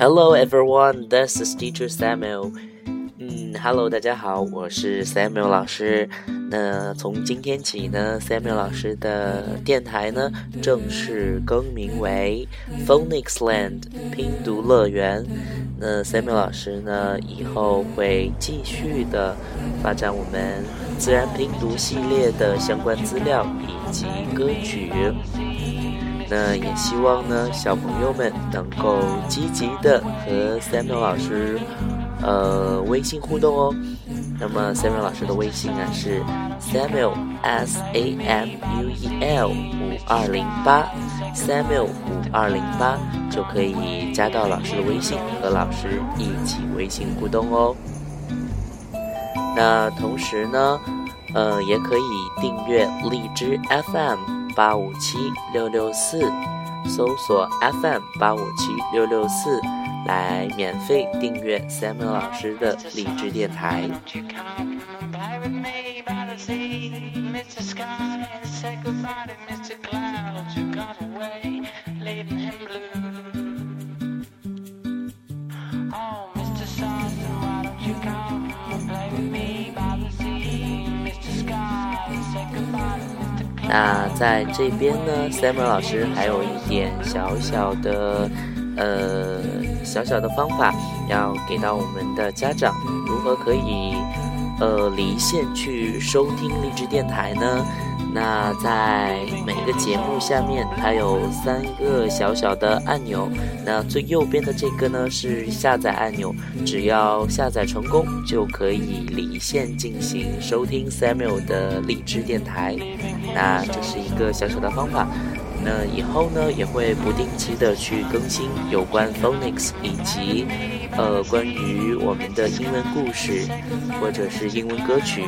Hello everyone, this is Teacher Samuel. 嗯，Hello，大家好，我是 Samuel 老师。那从今天起呢，Samuel 老师的电台呢正式更名为 Phonics Land 拼读乐园。那 Samuel 老师呢以后会继续的发展我们自然拼读系列的相关资料以及歌曲。那也希望呢小朋友们能够积极的和 Samuel 老师。呃，微信互动哦。那么 Samuel 老师的微信啊是 Samuel S A M U E L 五二零八，Samuel 五二零八就可以加到老师的微信，和老师一起微信互动哦。那同时呢，呃，也可以订阅荔枝 FM 八五七六六四，搜索 FM 八五七六六四。来免费订阅 Samuel 老师的励志电台。那在这边呢，Simon 老师还有一点小小的。呃，小小的方法要给到我们的家长，如何可以呃离线去收听励志电台呢？那在每个节目下面，它有三个小小的按钮。那最右边的这个呢是下载按钮，只要下载成功，就可以离线进行收听 Samuel 的荔枝电台。那这是一个小小的方法。那以后呢，也会不定期的去更新有关 phonics 以及，呃，关于我们的英文故事或者是英文歌曲。